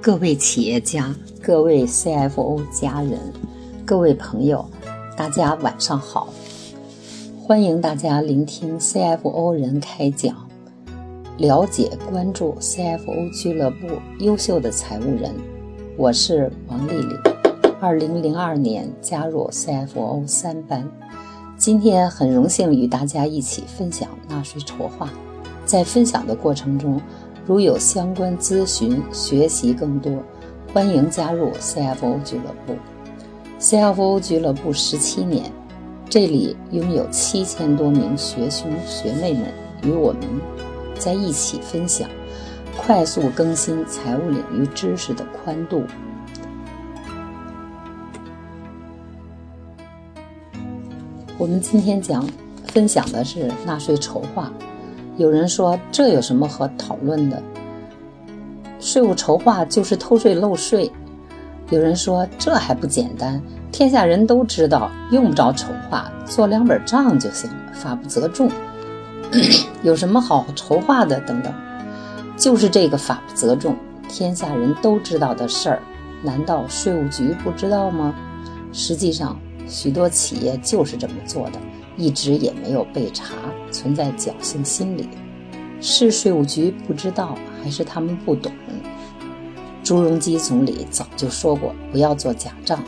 各位企业家、各位 CFO 家人、各位朋友，大家晚上好！欢迎大家聆听 CFO 人开讲，了解关注 CFO 俱乐部优秀的财务人。我是王丽丽，二零零二年加入 CFO 三班，今天很荣幸与大家一起分享纳税筹划。在分享的过程中，如有相关咨询、学习更多，欢迎加入 CFO 俱乐部。CFO 俱乐部十七年，这里拥有七千多名学兄学妹们与我们在一起分享，快速更新财务领域知识的宽度。我们今天讲分享的是纳税筹划。有人说这有什么可讨论的？税务筹划就是偷税漏税。有人说这还不简单，天下人都知道，用不着筹划，做两本账就行，法不责众。有什么好筹划的？等等，就是这个法不责众，天下人都知道的事儿，难道税务局不知道吗？实际上，许多企业就是这么做的。一直也没有被查，存在侥幸心理，是税务局不知道，还是他们不懂？朱镕基总理早就说过，不要做假账，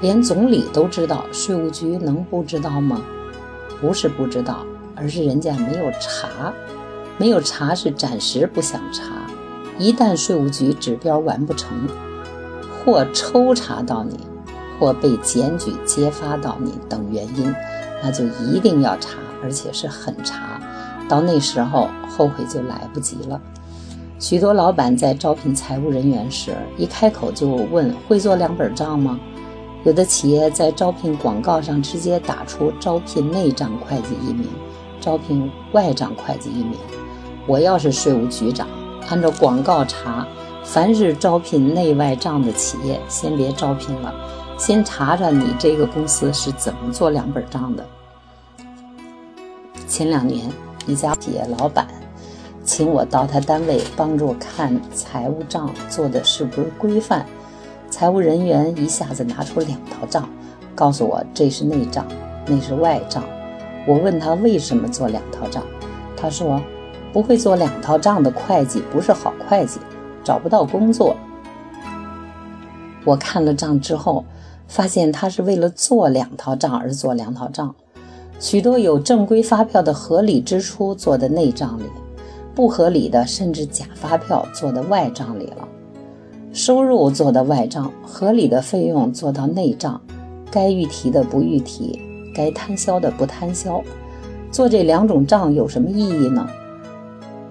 连总理都知道，税务局能不知道吗？不是不知道，而是人家没有查，没有查是暂时不想查，一旦税务局指标完不成，或抽查到你，或被检举揭发到你等原因。那就一定要查，而且是狠查，到那时候后悔就来不及了。许多老板在招聘财务人员时，一开口就问会做两本账吗？有的企业在招聘广告上直接打出招聘内账会计一名，招聘外账会计一名。我要是税务局长，按照广告查，凡是招聘内外账的企业，先别招聘了。先查查你这个公司是怎么做两本账的。前两年，一家企业老板请我到他单位帮助看财务账做的是不是规范，财务人员一下子拿出两套账，告诉我这是内账，那是外账。我问他为什么做两套账，他说不会做两套账的会计不是好会计，找不到工作。我看了账之后。发现他是为了做两套账而做两套账，许多有正规发票的合理支出做的内账里，不合理的甚至假发票做的外账里了。收入做的外账，合理的费用做到内账，该预提的不预提，该摊销的不摊销。做这两种账有什么意义呢？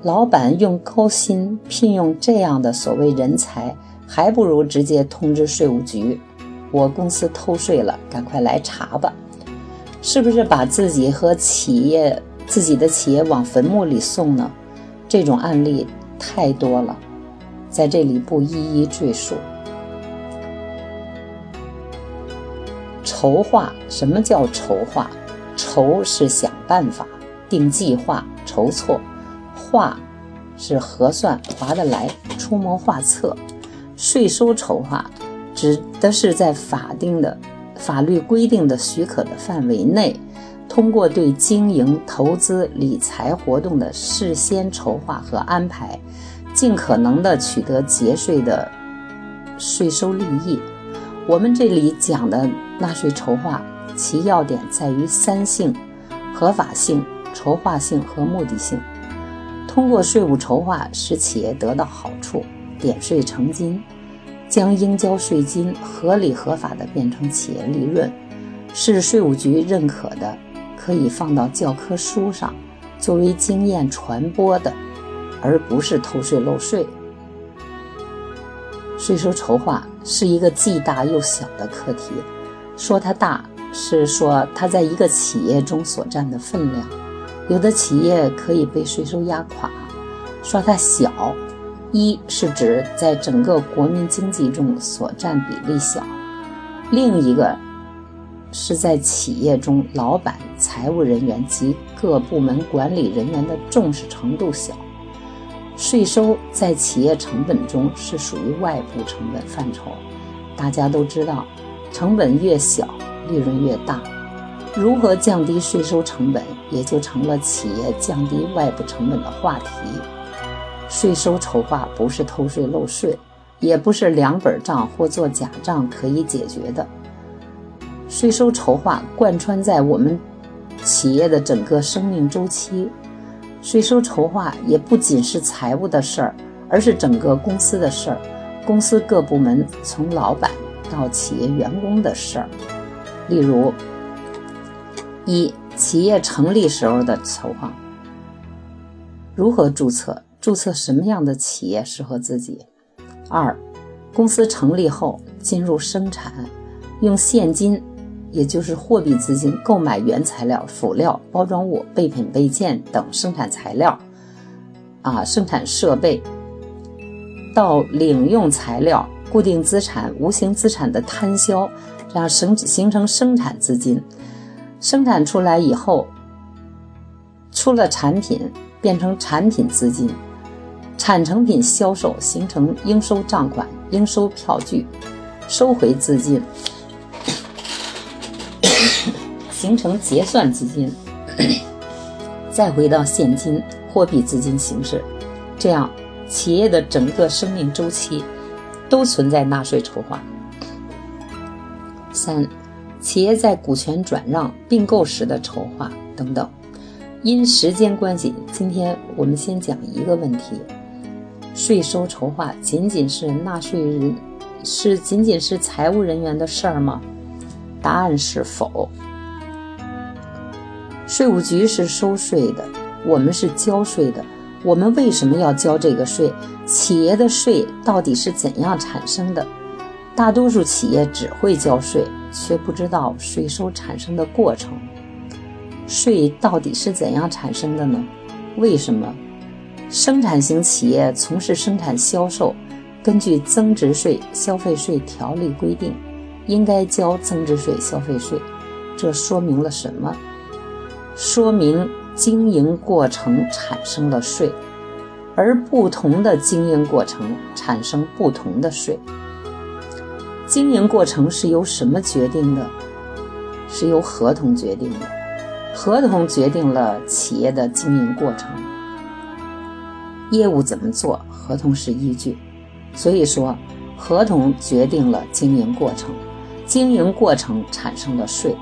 老板用高薪聘用这样的所谓人才，还不如直接通知税务局。我公司偷税了，赶快来查吧！是不是把自己和企业、自己的企业往坟墓里送呢？这种案例太多了，在这里不一一赘述。筹划，什么叫筹划？筹是想办法、定计划、筹措；划是核算、划得来、出谋划策。税收筹划。指的是在法定的、法律规定的许可的范围内，通过对经营、投资、理财活动的事先筹划和安排，尽可能的取得节税的税收利益。我们这里讲的纳税筹划，其要点在于三性：合法性、筹划性和目的性。通过税务筹划，使企业得到好处，点税成金。将应交税金合理合法的变成企业利润，是税务局认可的，可以放到教科书上作为经验传播的，而不是偷税漏税。税收筹划是一个既大又小的课题，说它大是说它在一个企业中所占的分量，有的企业可以被税收压垮；说它小。一是指在整个国民经济中所占比例小，另一个是在企业中老板、财务人员及各部门管理人员的重视程度小。税收在企业成本中是属于外部成本范畴。大家都知道，成本越小，利润越大。如何降低税收成本，也就成了企业降低外部成本的话题。税收筹划不是偷税漏税，也不是两本账或做假账可以解决的。税收筹划贯穿在我们企业的整个生命周期。税收筹划也不仅是财务的事儿，而是整个公司的事儿，公司各部门从老板到企业员工的事儿。例如，一企业成立时候的筹划，如何注册？注册什么样的企业适合自己？二，公司成立后进入生产，用现金。也就是货币资金购买原材料、辅料、包装物、备品备件等生产材料，啊，生产设备到领用材料、固定资产、无形资产的摊销，这样生形成生产资金。生产出来以后，出了产品变成产品资金，产成品销售形成应收账款、应收票据，收回资金。形成结算资金，再回到现金货币资金形式，这样企业的整个生命周期都存在纳税筹划。三，企业在股权转让、并购时的筹划等等。因时间关系，今天我们先讲一个问题：税收筹划仅仅是纳税人是仅仅是财务人员的事儿吗？答案是否。税务局是收税的，我们是交税的。我们为什么要交这个税？企业的税到底是怎样产生的？大多数企业只会交税，却不知道税收产生的过程。税到底是怎样产生的呢？为什么？生产型企业从事生产销售，根据增值税、消费税条例规定，应该交增值税、消费税。这说明了什么？说明经营过程产生了税，而不同的经营过程产生不同的税。经营过程是由什么决定的？是由合同决定的。合同决定了企业的经营过程，业务怎么做，合同是依据。所以说，合同决定了经营过程，经营过程产生了税。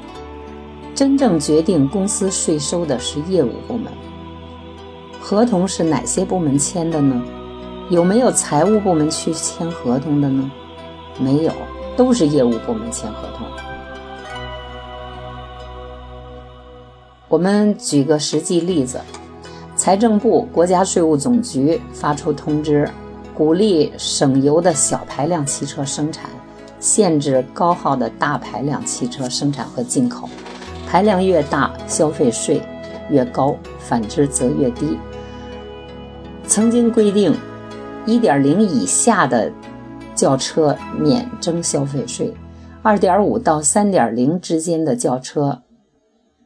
真正决定公司税收的是业务部门。合同是哪些部门签的呢？有没有财务部门去签合同的呢？没有，都是业务部门签合同。我们举个实际例子：财政部、国家税务总局发出通知，鼓励省油的小排量汽车生产，限制高耗的大排量汽车生产和进口。排量越大，消费税越高；反之则越低。曾经规定，1.0以下的轿车免征消费税，2.5到3.0之间的轿车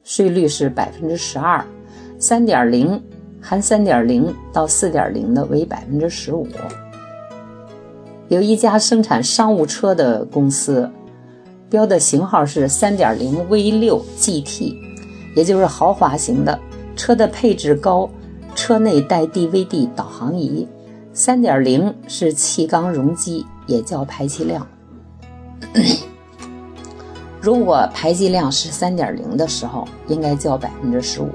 税率是百分之十二，3.0含3.0到4.0的为百分之十五。有一家生产商务车的公司。标的型号是三点零 V 六 GT，也就是豪华型的车的配置高，车内带 DVD 导航仪。三点零是气缸容积，也叫排气量。如果排气量是三点零的时候，应该交百分之十五；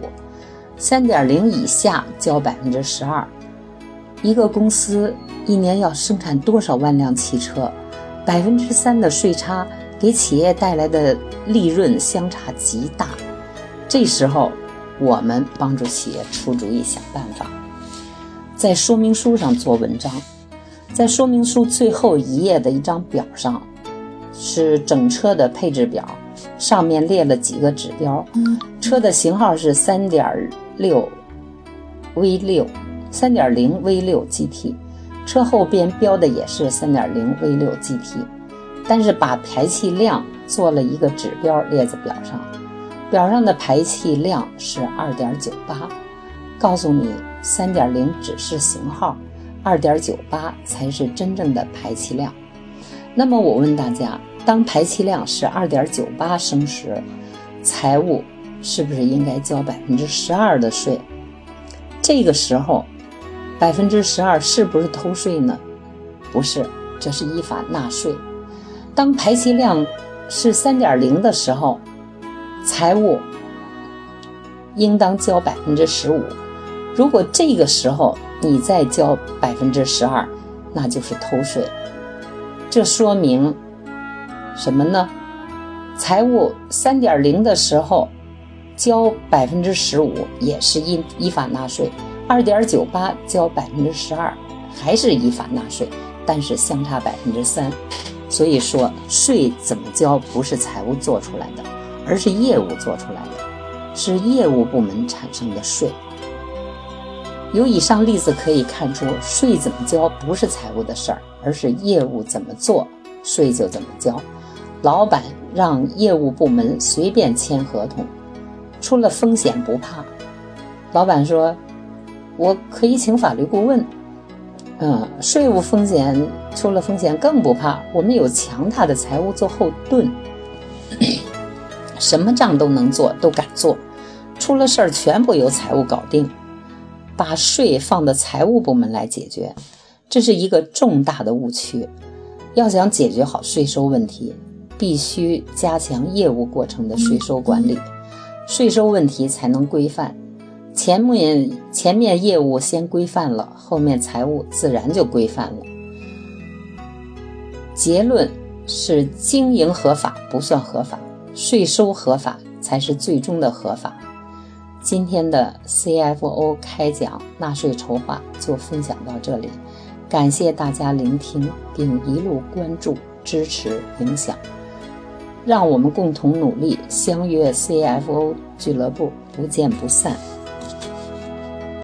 三点零以下交百分之十二。一个公司一年要生产多少万辆汽车？百分之三的税差。给企业带来的利润相差极大，这时候我们帮助企业出主意、想办法，在说明书上做文章，在说明书最后一页的一张表上是整车的配置表，上面列了几个指标，车的型号是三点六 V 六、三点零 V 六 GT，车后边标的也是三点零 V 六 GT。但是把排气量做了一个指标列在表上，表上的排气量是二点九八，告诉你三点零只是型号，二点九八才是真正的排气量。那么我问大家，当排气量是二点九八升时，财务是不是应该交百分之十二的税？这个时候，百分之十二是不是偷税呢？不是，这是依法纳税。当排气量是三点零的时候，财务应当交百分之十五。如果这个时候你再交百分之十二，那就是偷税。这说明什么呢？财务三点零的时候交百分之十五也是依依法纳税，二点九八交百分之十二还是依法纳税，但是相差百分之三。所以说，税怎么交不是财务做出来的，而是业务做出来的，是业务部门产生的税。由以上例子可以看出，税怎么交不是财务的事儿，而是业务怎么做，税就怎么交。老板让业务部门随便签合同，出了风险不怕。老板说：“我可以请法律顾问。”嗯，税务风险出了风险更不怕，我们有强大的财务做后盾，什么账都能做，都敢做，出了事儿全部由财务搞定。把税放到财务部门来解决，这是一个重大的误区。要想解决好税收问题，必须加强业务过程的税收管理，税收问题才能规范。前面前面业务先规范了，后面财务自然就规范了。结论是：经营合法不算合法，税收合法才是最终的合法。今天的 CFO 开讲纳税筹划就分享到这里，感谢大家聆听并一路关注、支持、影响，让我们共同努力，相约 CFO 俱乐部，不见不散。